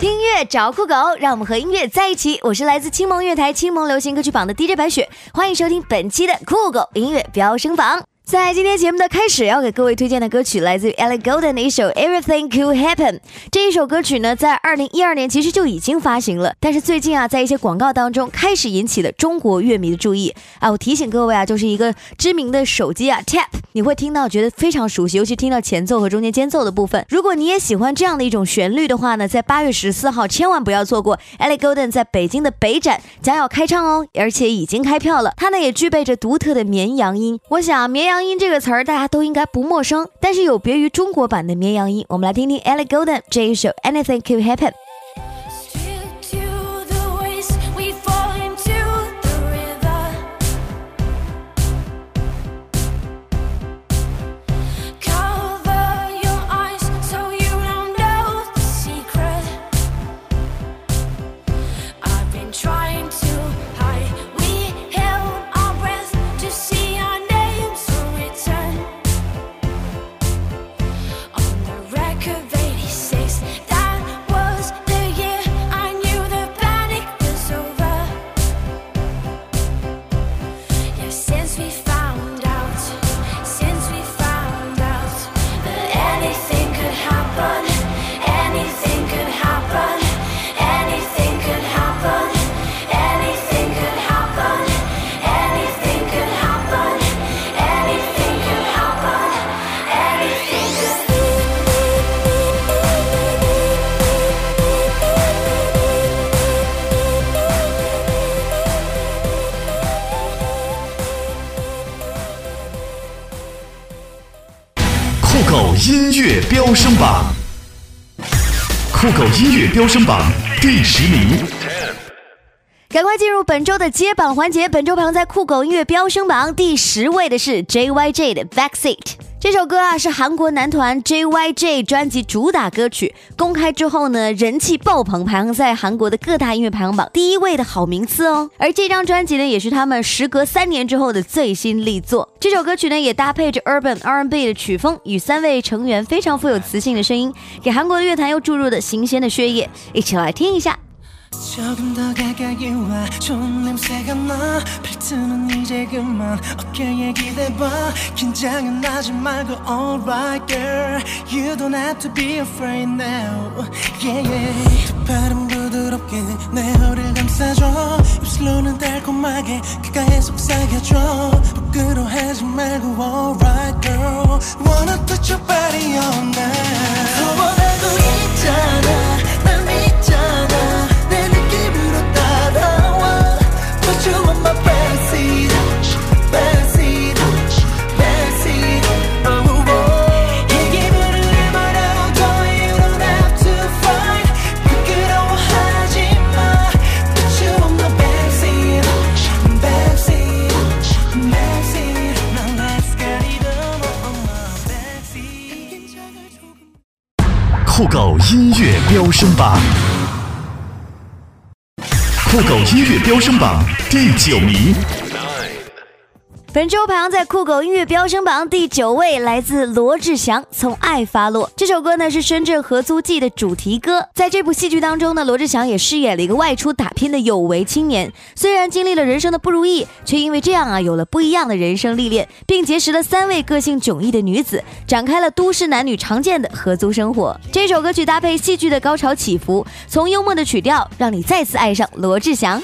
听音乐找酷狗，让我们和音乐在一起。我是来自青檬乐台青檬流行歌曲榜的 DJ 白雪，欢迎收听本期的酷狗音乐飙升榜。在今天节目的开始，要给各位推荐的歌曲来自于 Ellie Golden 的一首 Everything Could Happen。这一首歌曲呢，在二零一二年其实就已经发行了，但是最近啊，在一些广告当中开始引起了中国乐迷的注意啊。我提醒各位啊，就是一个知名的手机啊 Tap，你会听到觉得非常熟悉，尤其听到前奏和中间间奏的部分。如果你也喜欢这样的一种旋律的话呢，在八月十四号千万不要错过 Ellie Golden 在北京的北展将要开唱哦，而且已经开票了。它呢也具备着独特的绵羊音，我想绵羊羊。音这个词儿大家都应该不陌生，但是有别于中国版的绵羊音，我们来听听 Ellie Golden 这一首 Anything Can Happen。飙升榜第十名。赶快进入本周的接榜环节，本周排行在酷狗音乐飙升榜第十位的是 JYJ 的 Backseat。这首歌啊是韩国男团 JYJ 专辑主打歌曲，公开之后呢人气爆棚，排行在韩国的各大音乐排行榜第一位的好名次哦。而这张专辑呢也是他们时隔三年之后的最新力作。这首歌曲呢也搭配着 Urban R&B 的曲风与三位成员非常富有磁性的声音，给韩国的乐坛又注入了新鲜的血液。一起来听一下。 조금 더 가까이 와 좋은 냄새가 나 팔트는 이제 그만 어깨에 기대봐 긴장은 하지 말고 alright girl You don't have to be afraid now yeah yeah 두 팔은 부드럽게 내 허리를 감싸줘 입술로는 달콤하게 귓가에 속삭여줘 부끄러워하지 말고 alright girl Wanna put your body on now 升榜，酷狗音乐飙升榜第九名。本周排行在酷狗音乐飙升榜第九位，来自罗志祥《从爱发落》这首歌呢是《深圳合租记》的主题歌。在这部戏剧当中呢，罗志祥也饰演了一个外出打拼的有为青年。虽然经历了人生的不如意，却因为这样啊有了不一样的人生历练，并结识了三位个性迥异的女子，展开了都市男女常见的合租生活。这首歌曲搭配戏剧的高潮起伏，从幽默的曲调，让你再次爱上罗志祥。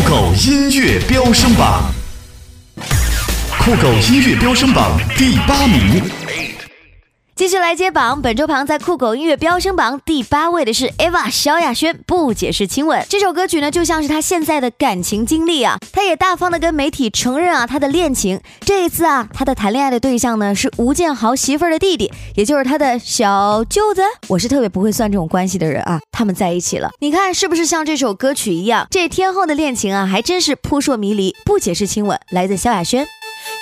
酷狗音乐飙升榜，酷狗音乐飙升榜第八名。继续来接榜，本周排行在酷狗音乐飙升榜第八位的是 Eva 萧亚轩，不解释亲吻。这首歌曲呢，就像是他现在的感情经历啊，他也大方的跟媒体承认啊他的恋情。这一次啊，他的谈恋爱的对象呢是吴建豪媳妇儿的弟弟，也就是他的小舅子。我是特别不会算这种关系的人啊，他们在一起了，你看是不是像这首歌曲一样？这天后的恋情啊，还真是扑朔迷离。不解释亲吻，来自萧亚轩。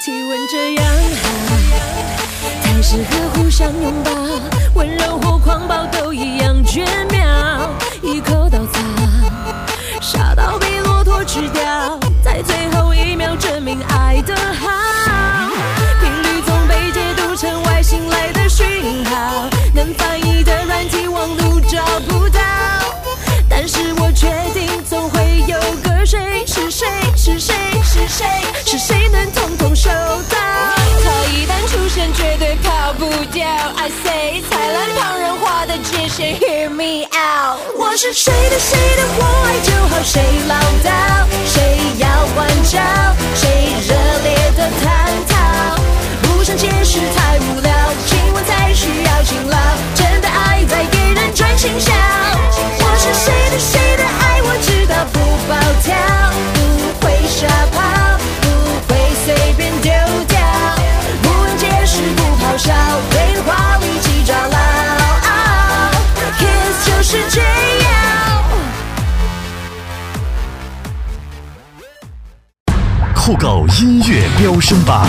亲吻这样才适合互相拥抱，温柔或狂暴都一样绝妙。一口稻草，傻到被骆驼吃掉，，Hear me out。我是谁的谁的，我爱就好，谁唠叨，谁要关照，谁热烈的探讨，不想解释太无聊，亲吻才需要勤劳，真的爱在给人专心笑。我是谁的谁的爱，我知道不暴跳，酷狗音乐飙升榜，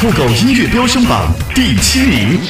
酷狗音乐飙升榜第七名。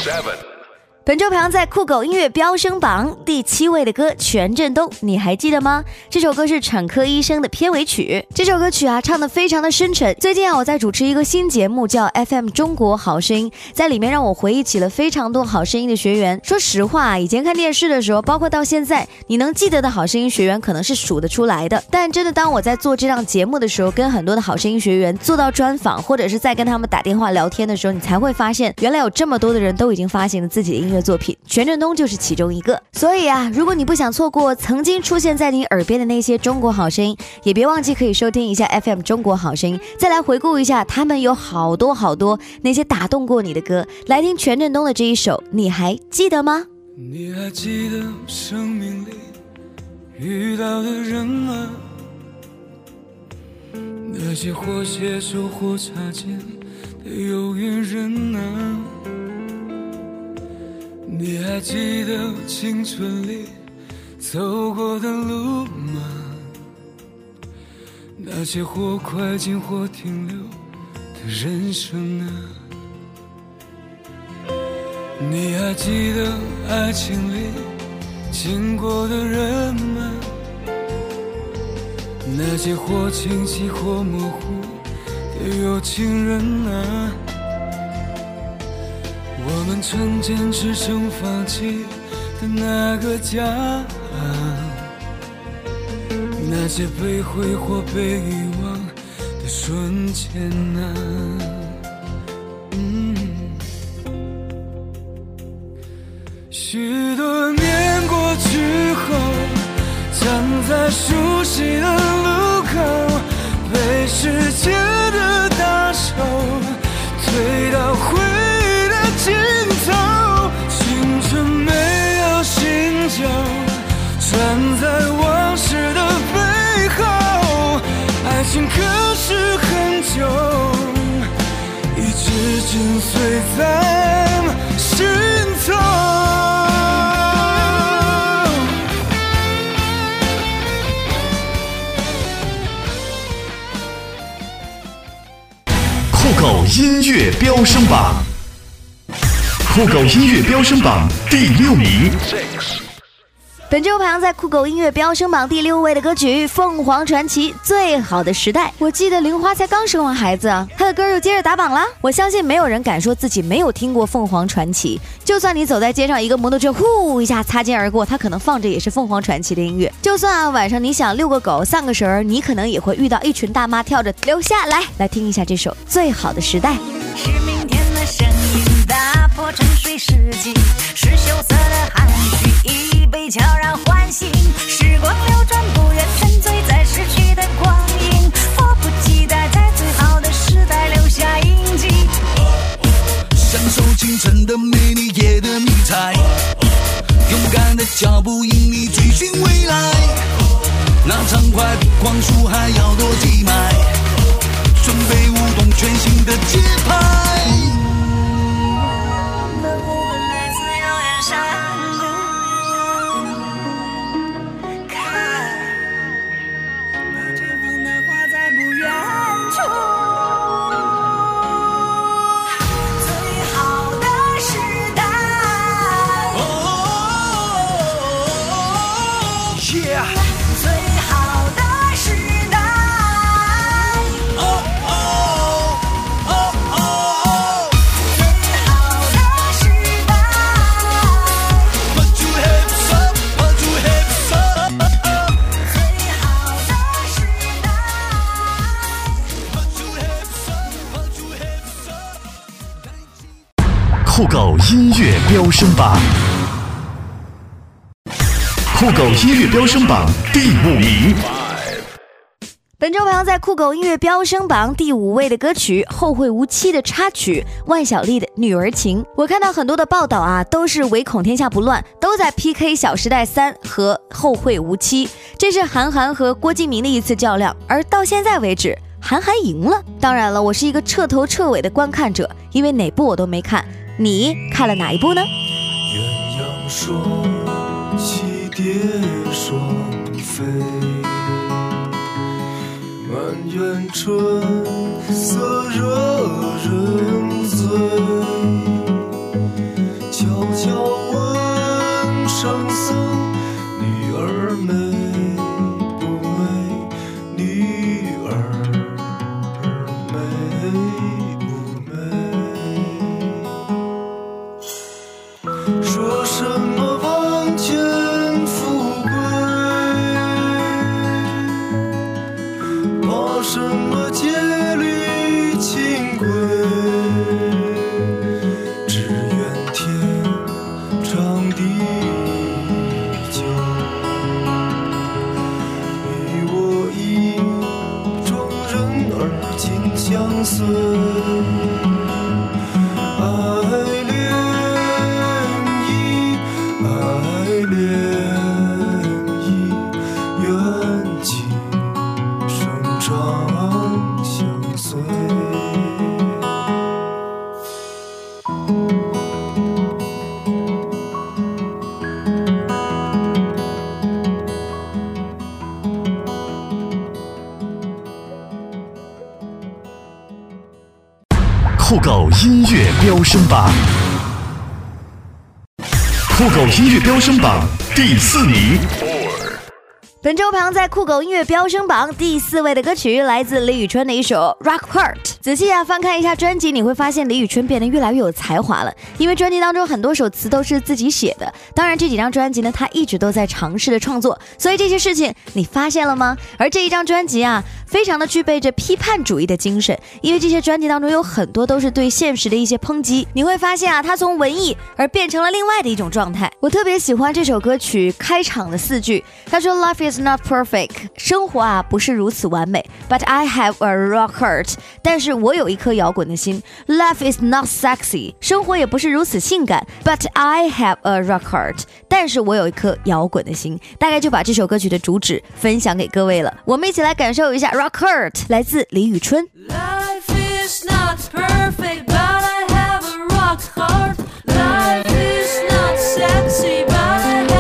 本周排行在酷狗音乐飙升榜第七位的歌，权振东，你还记得吗？这首歌是《产科医生》的片尾曲。这首歌曲啊，唱的非常的深沉。最近啊，我在主持一个新节目，叫 FM 中国好声音，在里面让我回忆起了非常多好声音的学员。说实话，以前看电视的时候，包括到现在，你能记得的好声音学员可能是数得出来的。但真的，当我在做这档节目的时候，跟很多的好声音学员做到专访，或者是在跟他们打电话聊天的时候，你才会发现，原来有这么多的人都已经发行了自己的音乐。作品权振东就是其中一个，所以啊，如果你不想错过曾经出现在你耳边的那些中国好声音，也别忘记可以收听一下 FM 中国好声音，再来回顾一下他们有好多好多那些打动过你的歌。来听权振东的这一首，你还记得吗？你还记得生命里遇到的人吗？那些或携手或擦肩的有缘人啊。你还记得青春里走过的路吗？那些或快进或停留的人生啊！你还记得爱情里经过的人吗？那些或清晰或模糊的有情人啊！我们曾坚持曾放弃的那个家，那些被挥霍被遗忘的瞬间啊，许多年过去后，站在熟悉的路口，被时间的大手推心碎在心头。酷狗音乐飙升榜，酷狗音乐飙升榜第六名。本周排行在酷狗音乐飙升榜第六位的歌曲《凤凰传奇》最好的时代。我记得玲花才刚生完孩子，她的歌又接着打榜了。我相信没有人敢说自己没有听过凤凰传奇。就算你走在街上，一个摩托车呼一下擦肩而过，他可能放着也是凤凰传奇的音乐。就算啊晚上你想遛个狗、散个神儿，你可能也会遇到一群大妈跳着留下来，来听一下这首《最好的时代》。是明天的声音打破沉睡世纪，是羞涩。悄然唤醒。时光流转，不愿沉醉在逝去的光阴，迫不及待在最好的时代留下印记。享受清晨的美丽，夜的迷彩，勇敢的脚步引你追寻未来。那畅快的光速还要多几迈？准备舞动全新的节拍。音乐飙升榜，酷狗音乐飙升榜第五名。本周排行在酷狗音乐飙升榜第五位的歌曲《后会无期》的插曲万晓利的《女儿情》。我看到很多的报道啊，都是唯恐天下不乱，都在 PK《小时代三》和《后会无期》。这是韩寒和郭敬明的一次较量，而到现在为止，韩寒赢了。当然了，我是一个彻头彻尾的观看者，因为哪部我都没看。你看了哪一部呢？鸳鸯双栖蝶双飞，满园春色惹人醉。悄悄问圣僧，升榜，酷狗音乐飙升榜第四名。本周排在酷狗音乐飙升榜第四位的歌曲，来自李宇春的一首《Rock Heart》。仔细啊翻看一下专辑，你会发现李宇春变得越来越有才华了。因为专辑当中很多首词都是自己写的，当然这几张专辑呢，他一直都在尝试的创作，所以这些事情你发现了吗？而这一张专辑啊，非常的具备着批判主义的精神，因为这些专辑当中有很多都是对现实的一些抨击。你会发现啊，他从文艺而变成了另外的一种状态。我特别喜欢这首歌曲开场的四句，他说：“Life is not perfect，生活啊不是如此完美，But I have a rock heart，但是我有一颗摇滚的心。Life is not sexy，生活也不是如此性感，But I have a rock heart，但是我有一颗摇滚的心。大概就把这首歌曲的主旨分享给各位了，我们一起来感受一下 rock heart，来自李宇春。Life is not perfect, but I have a rock heart. Life is not sexy, but I have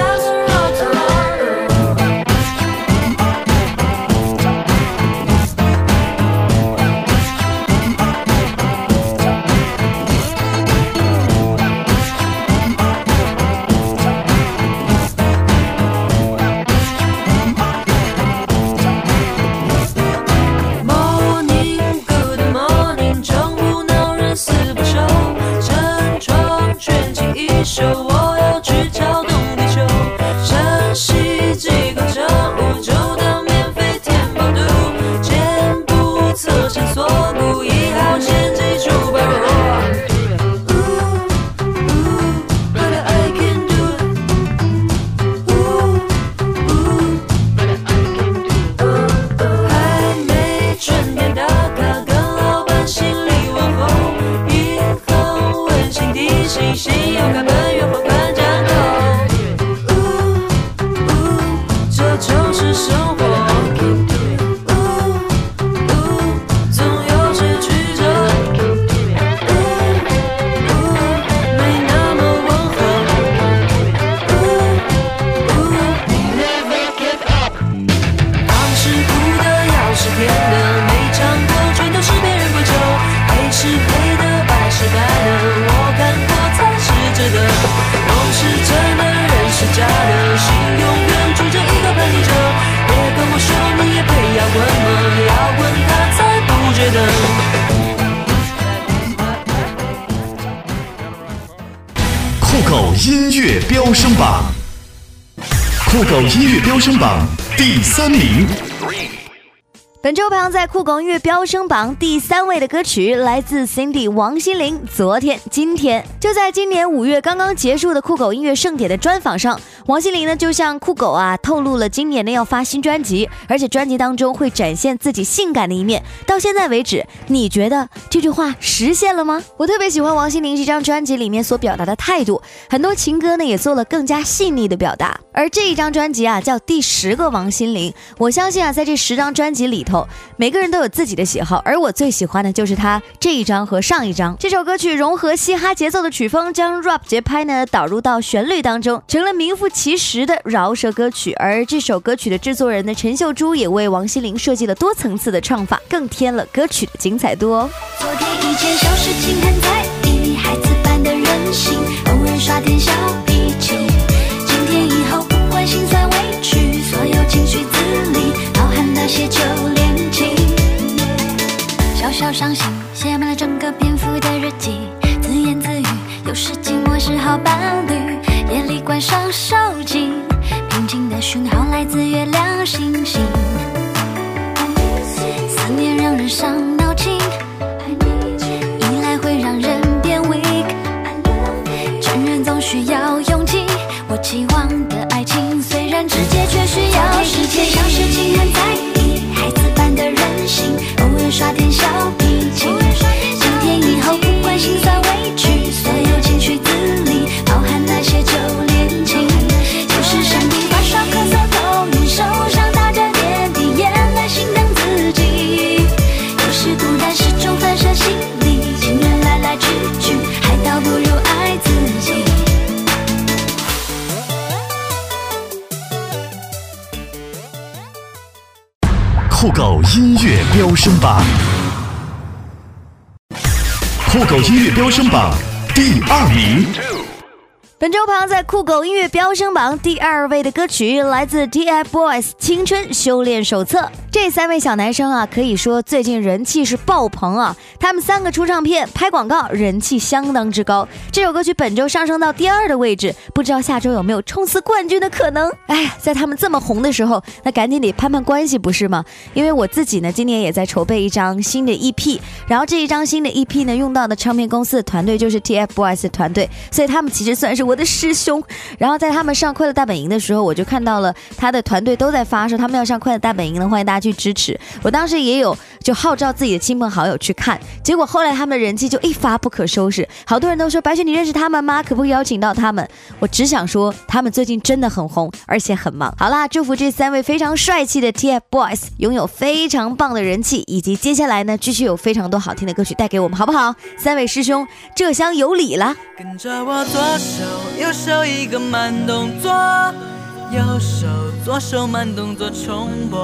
音乐飙升榜，酷狗音乐飙升榜第三名。本周排行在酷狗音乐飙升榜第三位的歌曲来自 Cindy 王心凌，《昨天今天》。就在今年五月刚刚结束的酷狗音乐盛典的专访上，王心凌呢就向酷狗啊透露了今年呢要发新专辑，而且专辑当中会展现自己性感的一面。到现在为止，你觉得这句话实现了吗？我特别喜欢王心凌这张专辑里面所表达的态度，很多情歌呢也做了更加细腻的表达。而这一张专辑啊叫《第十个王心凌》，我相信啊在这十张专辑里头。每个人都有自己的喜好，而我最喜欢的就是他这一张和上一张。这首歌曲融合嘻哈节奏的曲风，将 rap 节拍呢导入到旋律当中，成了名副其实的饶舌歌曲。而这首歌曲的制作人呢陈秀珠也为王心凌设计了多层次的唱法，更添了歌曲的精彩度哦。昨天一件小事情很在意，孩子般的任性，偶尔耍点小脾气。今天以后不管心酸委屈，所有情绪自理包含那些旧恋情。小小伤心，写满了整个篇幅的日记，自言自语，有时寂寞是好伴侣。上手机，平静的讯号来自月亮星星。思念让人伤飙升榜第二名。本周排行在酷狗音乐飙升榜第二位的歌曲来自 TFBOYS《青春修炼手册》。这三位小男生啊，可以说最近人气是爆棚啊！他们三个出唱片、拍广告，人气相当之高。这首歌曲本周上升到第二的位置，不知道下周有没有冲刺冠军的可能？哎，在他们这么红的时候，那赶紧得攀攀关系，不是吗？因为我自己呢，今年也在筹备一张新的 EP，然后这一张新的 EP 呢，用到的唱片公司的团队就是 TFBOYS 的团队，所以他们其实算是我的师兄。然后在他们上快乐大本营的时候，我就看到了他的团队都在发说他们要上快乐大本营了，欢迎大家去支持。我当时也有就号召自己的亲朋好友去看，结果后来他们的人气就一发不可收拾，好多人都说白雪你认识他们吗？可不可以邀请到他们？我只想说他们最近真的很红，而且很忙。好啦，祝福这三位非常帅气的 TFBOYS 拥有非常棒的人气，以及接下来呢继续有非常多好听的歌曲带给我们，好不好？三位师兄这厢有礼啦！跟着我左手右手一个慢动作，右手左手慢动作重播。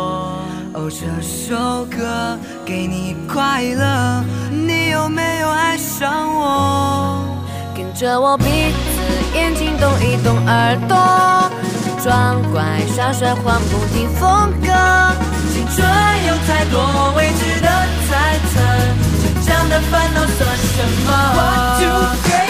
哦，这首歌给你快乐，你有没有爱上我？跟着我鼻子、眼睛动一动耳朵，装乖耍帅换不停风格。青春有太多未知的猜测，成长的烦恼算什么？One two three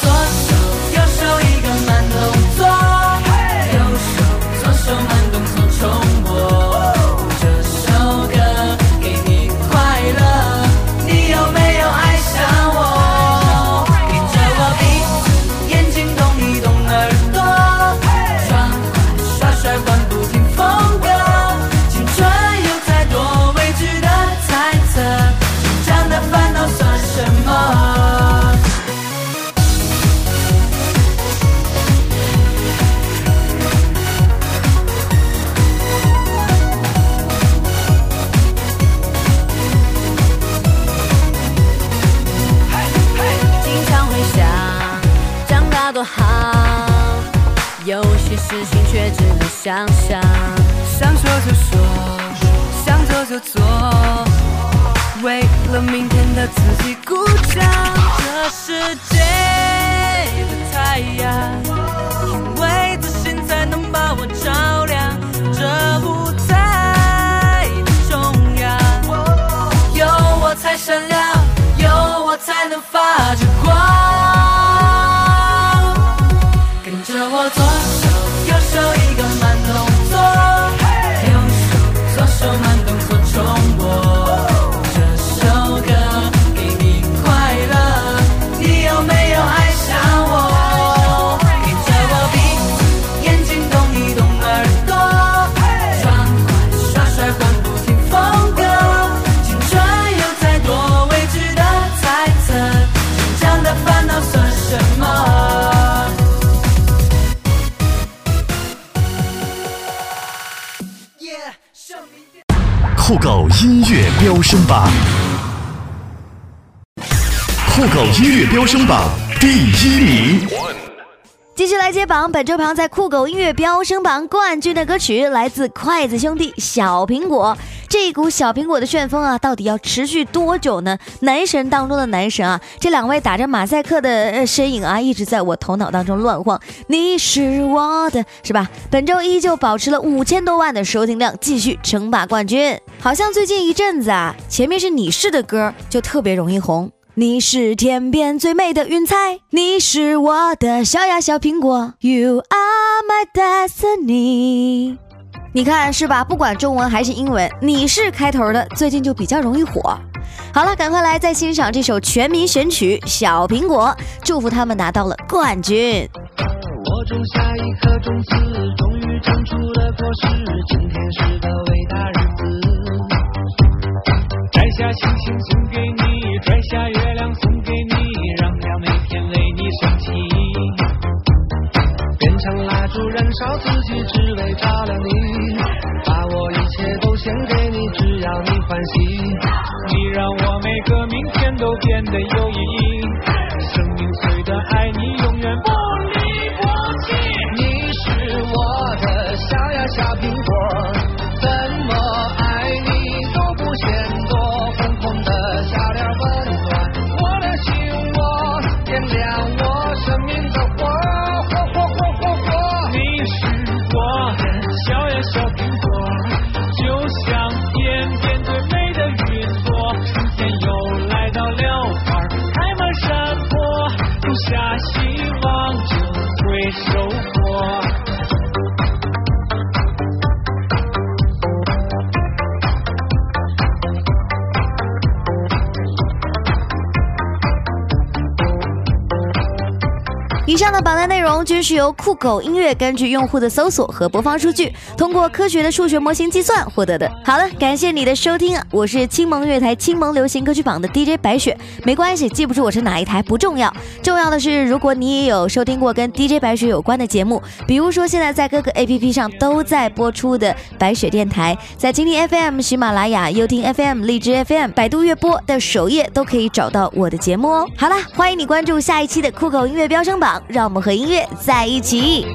左手右手一个慢动作，右手左手慢动作重播。太阳，因为自信才能把我照亮。这舞台的中央，有我才闪亮，有我才能发着光。酷狗音乐飙升榜，酷狗音乐飙升榜第一名。继续来接榜，本周排在酷狗音乐飙升榜冠军的歌曲来自筷子兄弟《小苹果》。这股小苹果的旋风啊，到底要持续多久呢？男神当中的男神啊，这两位打着马赛克的身影啊，一直在我头脑当中乱晃。你是我的，是吧？本周依旧保持了五千多万的收听量，继续称霸冠军。好像最近一阵子啊，前面是你是的歌就特别容易红。你是天边最美的云彩，你是我的小呀小苹果，You are my destiny。你看是吧？不管中文还是英文，你是开头的，最近就比较容易火。好了，赶快来再欣赏这首全民神曲《小苹果》，祝福他们拿到了冠军。我种下一颗种子，终于长出了果实。今天是个伟大日子，摘下星星送给你，摘下月亮送给你，让亮每天为你升起。变成蜡烛燃烧自己，只为变得有均是由酷狗音乐根据用户的搜索和播放数据，通过科学的数学模型计算获得的。好了，感谢你的收听啊！我是青盟乐台青盟流行歌曲榜的 DJ 白雪。没关系，记不住我是哪一台不重要，重要的是如果你也有收听过跟 DJ 白雪有关的节目，比如说现在在各个 APP 上都在播出的白雪电台，在蜻蜓 FM、喜马拉雅、优听 FM、荔枝 FM、百度乐播的首页都可以找到我的节目哦。好啦，欢迎你关注下一期的酷狗音乐飙升榜，让我们和音乐在一起。